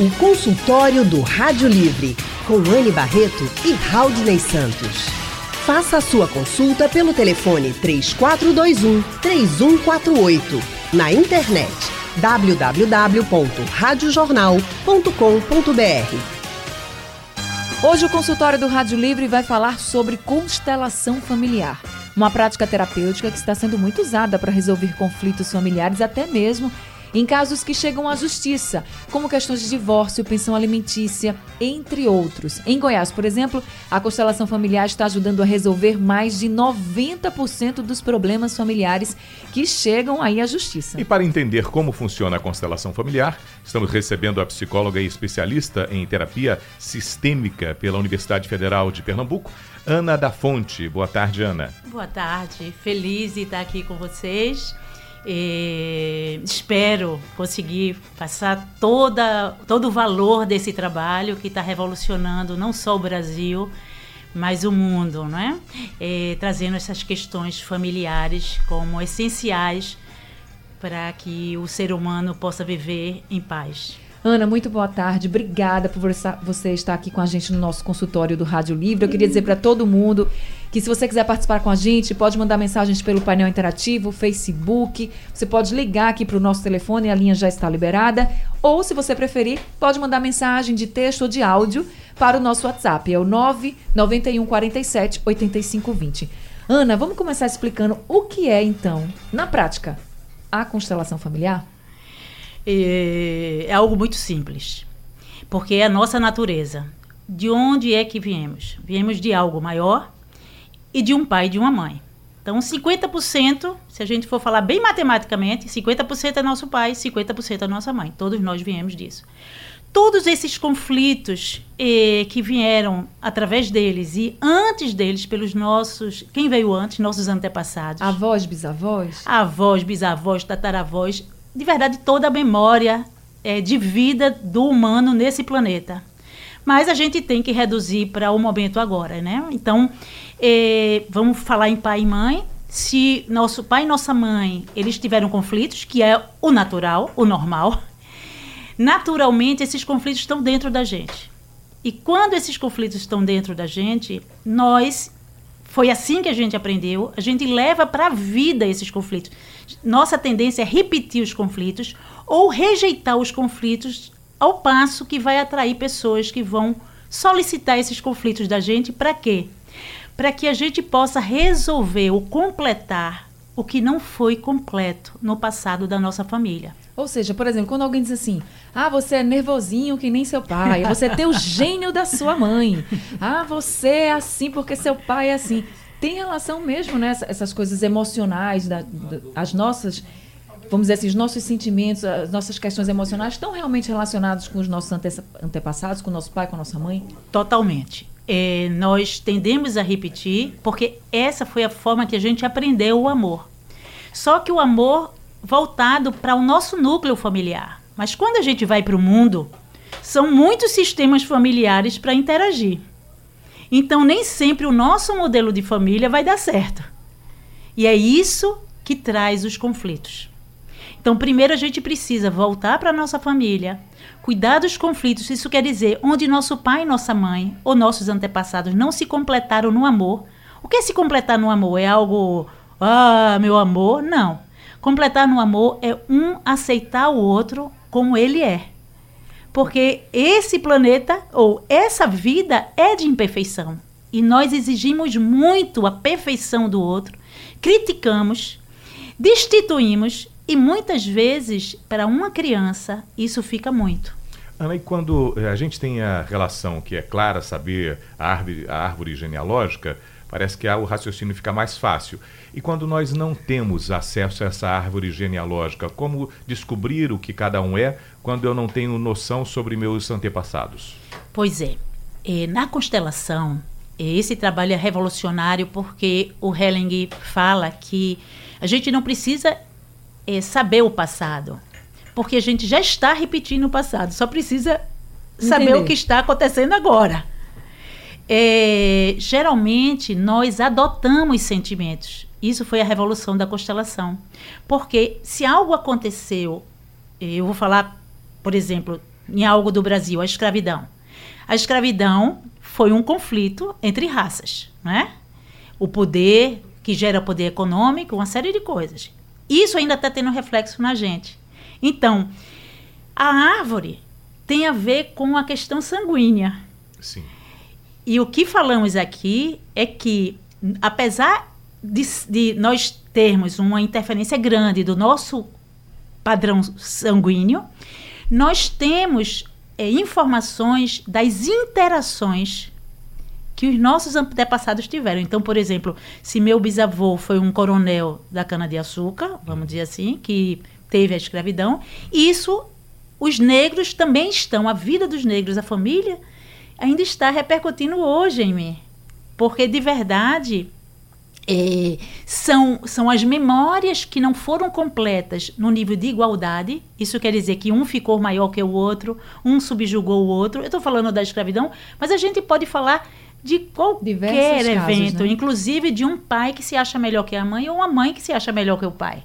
O consultório do Rádio Livre, com Anne Barreto e Raudney Santos. Faça a sua consulta pelo telefone 3421 3148. Na internet www.radiojornal.com.br. Hoje o consultório do Rádio Livre vai falar sobre constelação familiar. Uma prática terapêutica que está sendo muito usada para resolver conflitos familiares, até mesmo em casos que chegam à justiça, como questões de divórcio, pensão alimentícia, entre outros. Em Goiás, por exemplo, a constelação familiar está ajudando a resolver mais de 90% dos problemas familiares que chegam aí à justiça. E para entender como funciona a constelação familiar, estamos recebendo a psicóloga e especialista em terapia sistêmica pela Universidade Federal de Pernambuco, Ana da Fonte. Boa tarde, Ana. Boa tarde. Feliz de estar aqui com vocês. E espero conseguir passar toda, todo o valor desse trabalho que está revolucionando não só o Brasil, mas o mundo, não é? E, trazendo essas questões familiares como essenciais para que o ser humano possa viver em paz. Ana, muito boa tarde. Obrigada por você estar aqui com a gente no nosso consultório do Rádio Livre. Eu queria dizer para todo mundo que se você quiser participar com a gente, pode mandar mensagens pelo painel interativo, Facebook. Você pode ligar aqui para o nosso telefone, a linha já está liberada. Ou, se você preferir, pode mandar mensagem de texto ou de áudio para o nosso WhatsApp. É o 991 47 85 20. Ana, vamos começar explicando o que é, então, na prática, a constelação familiar? É, é algo muito simples, porque é a nossa natureza. De onde é que viemos? Viemos de algo maior e de um pai e de uma mãe. Então, 50%, se a gente for falar bem matematicamente, 50% é nosso pai, 50% é nossa mãe. Todos nós viemos disso. Todos esses conflitos eh, que vieram através deles e antes deles pelos nossos, quem veio antes, nossos antepassados. Avós, bisavós? Avós, bisavós, tataravós, de verdade, toda a memória é, de vida do humano nesse planeta. Mas a gente tem que reduzir para o momento agora, né? Então, é, vamos falar em pai e mãe. Se nosso pai e nossa mãe eles tiveram conflitos, que é o natural, o normal, naturalmente esses conflitos estão dentro da gente. E quando esses conflitos estão dentro da gente, nós foi assim que a gente aprendeu. A gente leva para a vida esses conflitos. Nossa tendência é repetir os conflitos ou rejeitar os conflitos ao passo que vai atrair pessoas que vão solicitar esses conflitos da gente para quê? Para que a gente possa resolver ou completar o que não foi completo no passado da nossa família. Ou seja, por exemplo, quando alguém diz assim: "Ah, você é nervosinho que nem seu pai, você tem o gênio da sua mãe. Ah, você é assim porque seu pai é assim". Tem relação mesmo, né? Essas coisas emocionais, da, da, as nossas, vamos dizer assim, os nossos sentimentos, as nossas questões emocionais estão realmente relacionados com os nossos ante antepassados, com o nosso pai, com a nossa mãe? Totalmente. É, nós tendemos a repetir porque essa foi a forma que a gente aprendeu o amor. Só que o amor voltado para o nosso núcleo familiar. Mas quando a gente vai para o mundo, são muitos sistemas familiares para interagir. Então, nem sempre o nosso modelo de família vai dar certo. E é isso que traz os conflitos. Então, primeiro a gente precisa voltar para a nossa família, cuidar dos conflitos. Isso quer dizer onde nosso pai e nossa mãe ou nossos antepassados não se completaram no amor. O que é se completar no amor? É algo, ah, meu amor? Não. Completar no amor é um aceitar o outro como ele é. Porque esse planeta ou essa vida é de imperfeição. E nós exigimos muito a perfeição do outro, criticamos, destituímos e muitas vezes, para uma criança, isso fica muito. Ana, e quando eh, a gente tem a relação que é clara saber a árvore, a árvore genealógica, Parece que o raciocínio fica mais fácil. E quando nós não temos acesso a essa árvore genealógica, como descobrir o que cada um é quando eu não tenho noção sobre meus antepassados? Pois é. é na constelação, esse trabalho é revolucionário porque o Helling fala que a gente não precisa é, saber o passado, porque a gente já está repetindo o passado, só precisa saber Entender. o que está acontecendo agora é, geralmente nós adotamos sentimentos. Isso foi a revolução da constelação. Porque se algo aconteceu, eu vou falar, por exemplo, em algo do Brasil, a escravidão. A escravidão foi um conflito entre raças, né? O poder que gera poder econômico, uma série de coisas. Isso ainda está tendo reflexo na gente. Então, a árvore tem a ver com a questão sanguínea. Sim. E o que falamos aqui é que, apesar de, de nós termos uma interferência grande do nosso padrão sanguíneo, nós temos é, informações das interações que os nossos antepassados tiveram. Então, por exemplo, se meu bisavô foi um coronel da cana-de-açúcar, vamos dizer assim, que teve a escravidão, isso os negros também estão, a vida dos negros, a família, ainda está repercutindo hoje em mim. Porque, de verdade, é, são, são as memórias que não foram completas no nível de igualdade. Isso quer dizer que um ficou maior que o outro, um subjugou o outro. Eu estou falando da escravidão, mas a gente pode falar de qualquer evento, né? inclusive de um pai que se acha melhor que a mãe ou uma mãe que se acha melhor que o pai.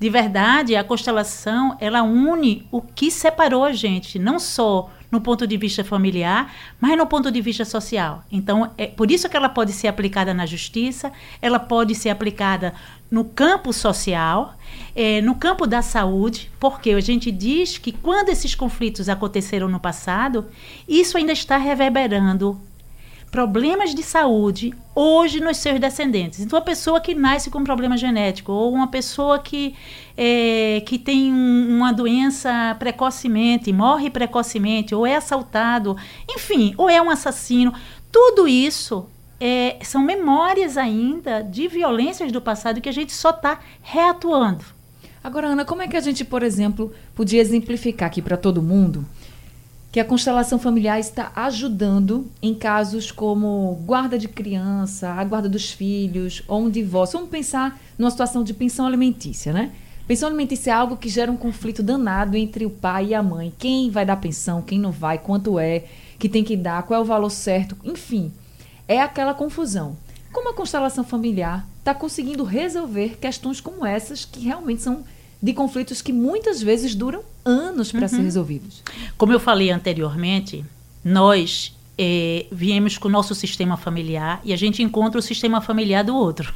De verdade, a constelação ela une o que separou a gente, não só no ponto de vista familiar, mas no ponto de vista social. Então, é por isso que ela pode ser aplicada na justiça, ela pode ser aplicada no campo social, é, no campo da saúde, porque a gente diz que quando esses conflitos aconteceram no passado, isso ainda está reverberando problemas de saúde hoje nos seus descendentes. Então, a pessoa que nasce com problema genético ou uma pessoa que, é, que tem um, uma doença precocemente, morre precocemente, ou é assaltado, enfim, ou é um assassino, tudo isso é, são memórias ainda de violências do passado que a gente só está reatuando. Agora, Ana, como é que a gente, por exemplo, podia exemplificar aqui para todo mundo que a constelação familiar está ajudando em casos como guarda de criança, a guarda dos filhos ou um divórcio. Vamos pensar numa situação de pensão alimentícia, né? Pensão alimentícia é algo que gera um conflito danado entre o pai e a mãe. Quem vai dar pensão, quem não vai, quanto é, que tem que dar, qual é o valor certo, enfim. É aquela confusão. Como a constelação familiar está conseguindo resolver questões como essas que realmente são de conflitos que muitas vezes duram anos para uhum. ser resolvidos. Como eu falei anteriormente, nós eh, viemos com o nosso sistema familiar e a gente encontra o sistema familiar do outro.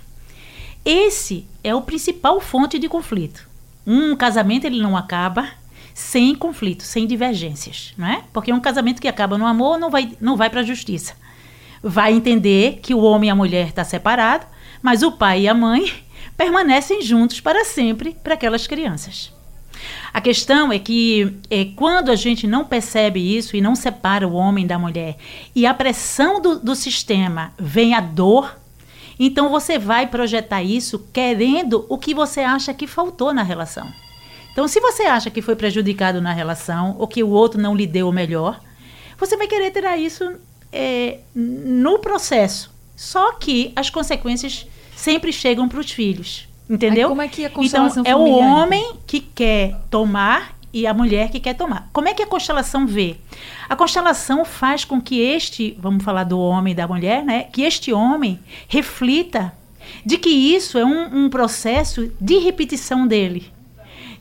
Esse é o principal fonte de conflito. Um casamento ele não acaba sem conflito, sem divergências, não é? Porque um casamento que acaba no amor não vai, não vai para a justiça. Vai entender que o homem e a mulher estão tá separado, mas o pai e a mãe permanecem juntos para sempre para aquelas crianças. A questão é que é, quando a gente não percebe isso e não separa o homem da mulher e a pressão do, do sistema vem a dor, então você vai projetar isso querendo o que você acha que faltou na relação. Então, se você acha que foi prejudicado na relação ou que o outro não lhe deu o melhor, você vai querer tirar isso é, no processo. Só que as consequências sempre chegam para os filhos. Entendeu? Aí como é que a constelação Então, é o homem que quer tomar e a mulher que quer tomar. Como é que a constelação vê? A constelação faz com que este, vamos falar do homem e da mulher, né? Que este homem reflita de que isso é um, um processo de repetição dele,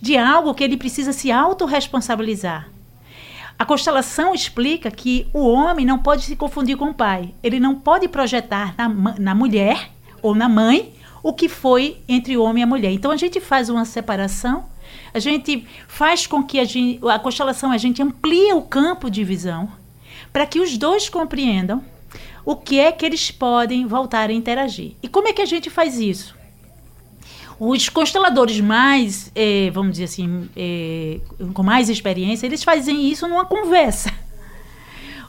de algo que ele precisa se autorresponsabilizar. A constelação explica que o homem não pode se confundir com o pai. Ele não pode projetar na, na mulher ou na mãe o que foi entre o homem e a mulher. Então a gente faz uma separação, a gente faz com que a, gente, a constelação a gente amplia o campo de visão para que os dois compreendam o que é que eles podem voltar a interagir. E como é que a gente faz isso? Os consteladores mais, eh, vamos dizer assim, eh, com mais experiência, eles fazem isso numa conversa.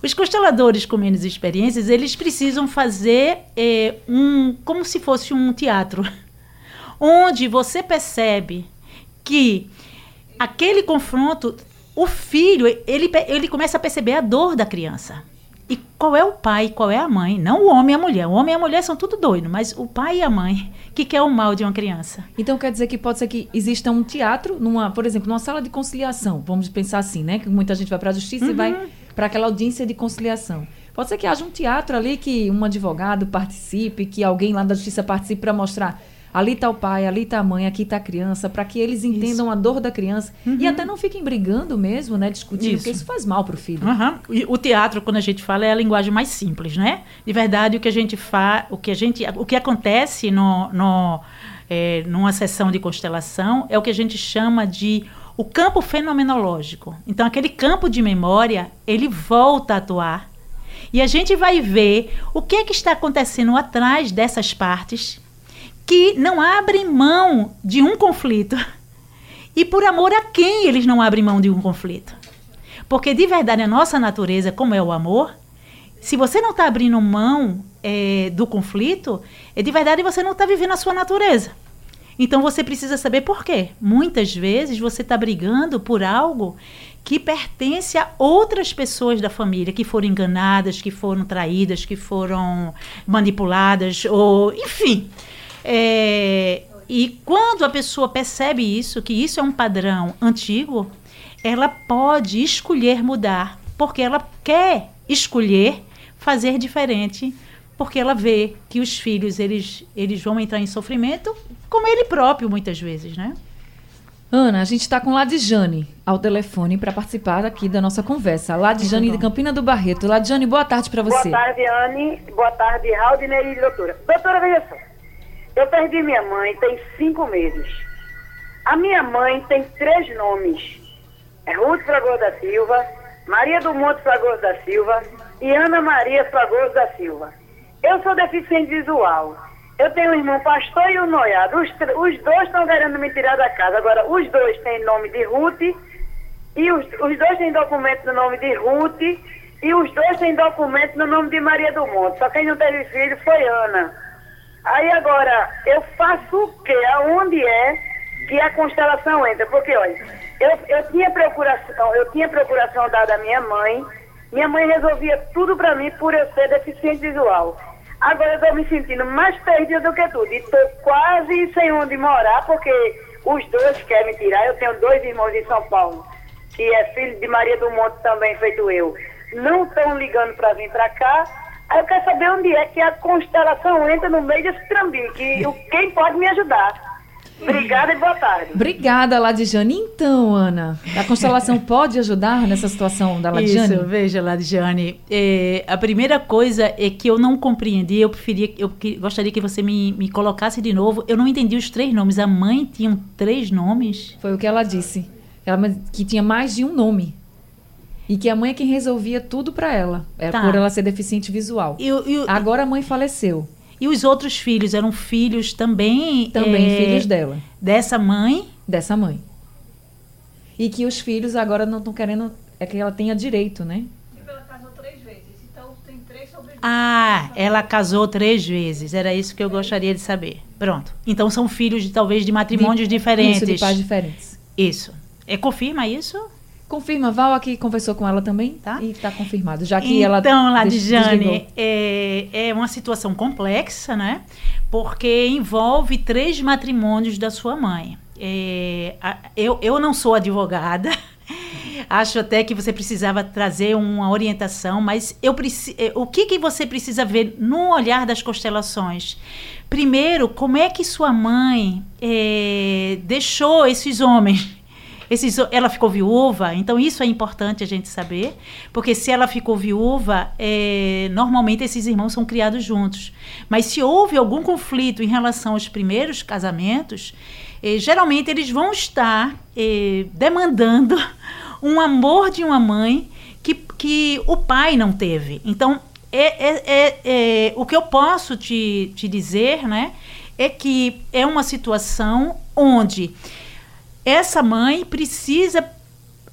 Os consteladores com menos experiências, eles precisam fazer é, um, como se fosse um teatro, onde você percebe que aquele confronto, o filho, ele, ele começa a perceber a dor da criança. E qual é o pai, qual é a mãe? Não o homem e a mulher. O homem e a mulher são tudo doido, mas o pai e a mãe que quer o mal de uma criança. Então quer dizer que pode ser que exista um teatro, numa, por exemplo, numa sala de conciliação. Vamos pensar assim, né? Que muita gente vai para a justiça uhum. e vai para aquela audiência de conciliação. Pode ser que haja um teatro ali que um advogado participe, que alguém lá da justiça participe para mostrar Ali está o pai, ali está a mãe, aqui está a criança, para que eles entendam isso. a dor da criança uhum. e até não fiquem brigando mesmo, né? Discutindo, isso. porque isso faz mal para o filho. Uhum. o teatro, quando a gente fala, é a linguagem mais simples, né? De verdade, o que a gente faz, o que a gente, o que acontece no, no é, numa sessão de constelação é o que a gente chama de o campo fenomenológico. Então, aquele campo de memória, ele volta a atuar. E a gente vai ver o que, é que está acontecendo atrás dessas partes que não abrem mão de um conflito. E por amor a quem eles não abrem mão de um conflito? Porque de verdade a nossa natureza, como é o amor, se você não está abrindo mão é, do conflito, é de verdade você não está vivendo a sua natureza. Então você precisa saber por quê. Muitas vezes você está brigando por algo que pertence a outras pessoas da família que foram enganadas, que foram traídas, que foram manipuladas, ou enfim. É, e quando a pessoa percebe isso, que isso é um padrão antigo, ela pode escolher mudar, porque ela quer escolher fazer diferente, porque ela vê que os filhos eles, eles vão entrar em sofrimento como ele próprio, muitas vezes, né? Ana, a gente está com Ladjane ao telefone para participar aqui da nossa conversa. Ladjane de Campina do Barreto. Ladjane, boa tarde para você. Boa tarde, Anne. Boa tarde, Raudinei e doutora. Doutora, veja só. Eu perdi minha mãe tem cinco meses. A minha mãe tem três nomes. É Ruth Fragoso da Silva, Maria do Monte Fragoso da Silva e Ana Maria Fragoso da Silva. Eu sou deficiente visual. Eu tenho um irmão pastor e um noiado. Os, os dois estão querendo me tirar da casa. Agora, os dois têm nome de Ruth e os, os dois têm documento no nome de Ruth e os dois têm documento no nome de Maria do Monte. Só quem não teve filho foi Ana. Aí agora, eu faço o quê? Aonde é que a constelação entra? Porque, olha, eu, eu tinha procuração, eu tinha procuração dada à minha mãe. Minha mãe resolvia tudo para mim por eu ser deficiente visual. Agora eu estou me sentindo mais perdida do que tudo. E estou quase sem onde morar, porque os dois querem me tirar. Eu tenho dois irmãos em São Paulo, que é filho de Maria do Monte também, feito eu. Não estão ligando para vir para cá. Aí eu quero saber onde é que a constelação entra no meio desse trambique. Quem pode me ajudar? Obrigada e boa tarde. Obrigada, Ladjane. Então, Ana, a constelação pode ajudar nessa situação da Ladjane? Isso, veja, Ladjane. É, a primeira coisa é que eu não compreendi, eu preferia, eu que, gostaria que você me, me colocasse de novo. Eu não entendi os três nomes. A mãe tinha três nomes? Foi o que ela disse. Ela que tinha mais de um nome. E que a mãe é quem resolvia tudo para ela, é tá. por ela ser deficiente visual. E, e, Agora a mãe faleceu. E os outros filhos eram filhos também. Também é, filhos dela. Dessa mãe? Dessa mãe. E que os filhos agora não estão querendo. É que ela tenha direito, né? Ela casou três vezes. Então tem três sobreviventes. Ah, ela casou três vezes. Era isso que eu gostaria de saber. Pronto. Então são filhos de talvez de matrimônios de, diferentes. Isso, de pais diferentes. Isso. É, confirma isso? Confirma, Val aqui conversou com ela também, tá? E está confirmado, já que então, ela Então, Ladjane, é, é uma situação complexa, né? Porque envolve três matrimônios da sua mãe. É, eu, eu não sou advogada, acho até que você precisava trazer uma orientação, mas eu é, o que, que você precisa ver no olhar das constelações? Primeiro, como é que sua mãe é, deixou esses homens esses, ela ficou viúva, então isso é importante a gente saber, porque se ela ficou viúva, é, normalmente esses irmãos são criados juntos. Mas se houve algum conflito em relação aos primeiros casamentos, é, geralmente eles vão estar é, demandando um amor de uma mãe que, que o pai não teve. Então, é, é, é, é, o que eu posso te, te dizer, né, é que é uma situação onde essa mãe precisa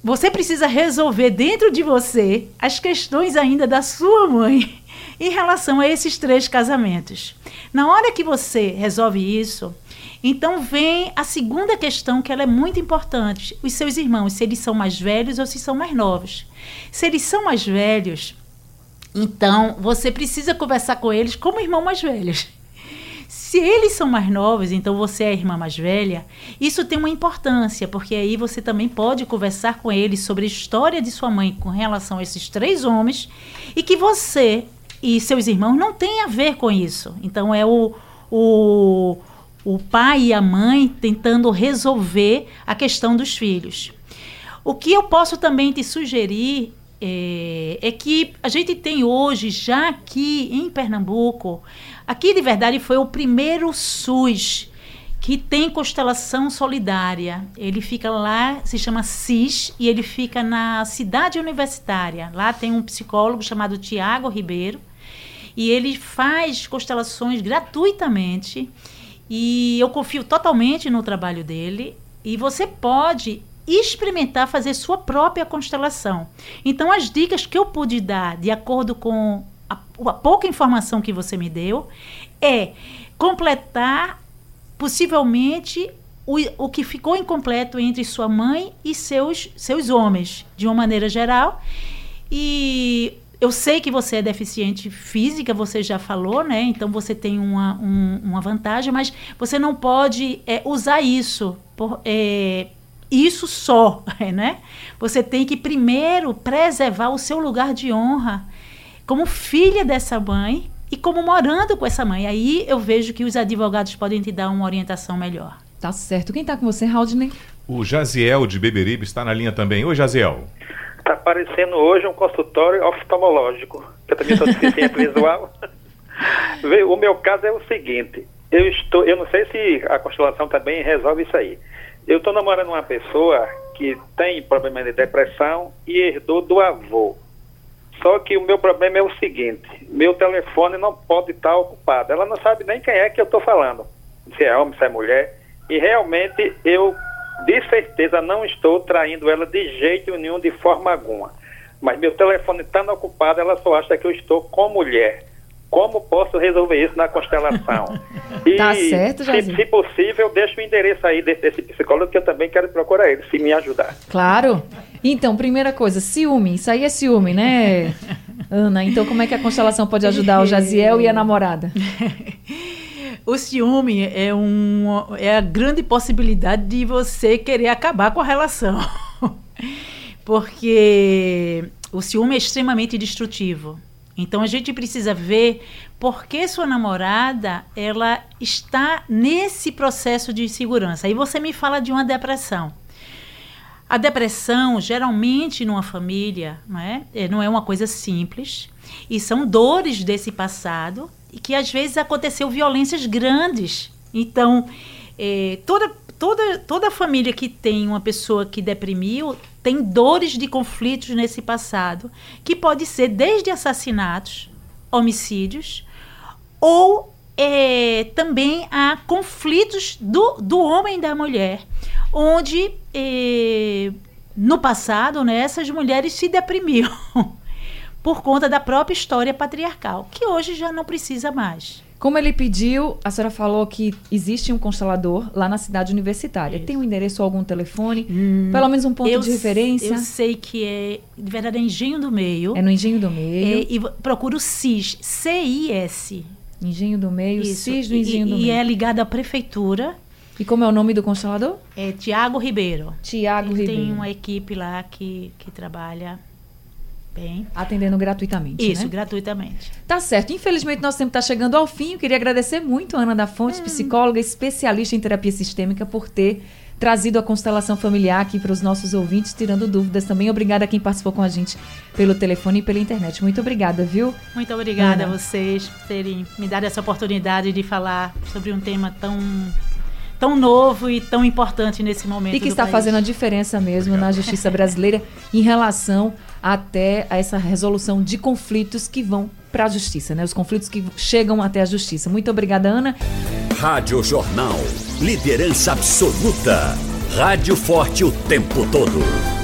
você precisa resolver dentro de você as questões ainda da sua mãe em relação a esses três casamentos. Na hora que você resolve isso, então vem a segunda questão que ela é muito importante. Os seus irmãos, se eles são mais velhos ou se são mais novos. Se eles são mais velhos, então você precisa conversar com eles como irmão mais velhos. Se eles são mais novos, então você é a irmã mais velha, isso tem uma importância, porque aí você também pode conversar com eles sobre a história de sua mãe com relação a esses três homens e que você e seus irmãos não têm a ver com isso. Então é o, o, o pai e a mãe tentando resolver a questão dos filhos. O que eu posso também te sugerir é, é, que a gente tem hoje, já aqui em Pernambuco, aqui de verdade foi o primeiro SUS que tem constelação solidária. Ele fica lá, se chama CIS, e ele fica na cidade universitária. Lá tem um psicólogo chamado Tiago Ribeiro, e ele faz constelações gratuitamente. E eu confio totalmente no trabalho dele. E você pode experimentar fazer sua própria constelação. Então, as dicas que eu pude dar, de acordo com a, a pouca informação que você me deu, é completar possivelmente o, o que ficou incompleto entre sua mãe e seus, seus homens, de uma maneira geral. E eu sei que você é deficiente física, você já falou, né? Então você tem uma, um, uma vantagem, mas você não pode é, usar isso, por, é, isso só, né? Você tem que primeiro preservar o seu lugar de honra como filha dessa mãe e como morando com essa mãe. Aí eu vejo que os advogados podem te dar uma orientação melhor. Tá certo. Quem está com você, Raudney? O Jaziel de Beberibe está na linha também. Oi, Jaziel. Está aparecendo hoje um consultório oftalmológico. Eu também sou deficiente visual. o meu caso é o seguinte. Eu estou, eu não sei se a constelação também resolve isso aí. Eu estou namorando uma pessoa que tem problema de depressão e herdou do avô. Só que o meu problema é o seguinte: meu telefone não pode estar ocupado. Ela não sabe nem quem é que eu estou falando, se é homem, se é mulher. E realmente eu, de certeza, não estou traindo ela de jeito nenhum, de forma alguma. Mas meu telefone estando ocupado, ela só acha que eu estou com mulher. Como posso resolver isso na constelação? E, tá certo, se, se, possível, deixa o endereço aí desse, desse, psicólogo que eu também quero procurar ele, se me ajudar. Claro. Então, primeira coisa, ciúme. Isso aí é ciúme, né, Ana? Então, como é que a constelação pode ajudar o Jaziel e a namorada? O ciúme é, um, é a grande possibilidade de você querer acabar com a relação. Porque o ciúme é extremamente destrutivo. Então a gente precisa ver por que sua namorada ela está nesse processo de insegurança. Aí você me fala de uma depressão. A depressão, geralmente numa família, não é, é não é uma coisa simples. E são dores desse passado e que às vezes aconteceu violências grandes. Então, é, toda, toda, toda família que tem uma pessoa que deprimiu tem dores de conflitos nesse passado, que pode ser desde assassinatos, homicídios, ou é, também há conflitos do, do homem e da mulher, onde é, no passado né, essas mulheres se deprimiam por conta da própria história patriarcal, que hoje já não precisa mais. Como ele pediu, a senhora falou que existe um constelador lá na cidade universitária. Isso. Tem um endereço ou algum telefone? Hum, pelo menos um ponto eu, de referência? Eu sei que é, de verdade, é Engenho do Meio. É no Engenho do Meio. É, e procura o CIS, C-I-S. Engenho do Meio, Isso. CIS do Engenho e, do Meio. E é ligado à prefeitura. E como é o nome do constelador? É Tiago Ribeiro. Tiago Ribeiro. Tem uma equipe lá que, que trabalha Bem. Atendendo gratuitamente. Isso, né? gratuitamente. Tá certo. Infelizmente, nosso tempo está chegando ao fim. Eu queria agradecer muito a Ana da Fonte, hum. psicóloga, especialista em terapia sistêmica, por ter trazido a constelação familiar aqui para os nossos ouvintes, tirando dúvidas também. Obrigada a quem participou com a gente pelo telefone e pela internet. Muito obrigada, viu? Muito obrigada Ana. a vocês por terem me dado essa oportunidade de falar sobre um tema tão tão novo e tão importante nesse momento. E que está país. fazendo a diferença mesmo Obrigado. na justiça brasileira em relação até essa resolução de conflitos que vão para a justiça, né? Os conflitos que chegam até a justiça. Muito obrigada, Ana. Rádio Jornal. Liderança absoluta. Rádio forte o tempo todo.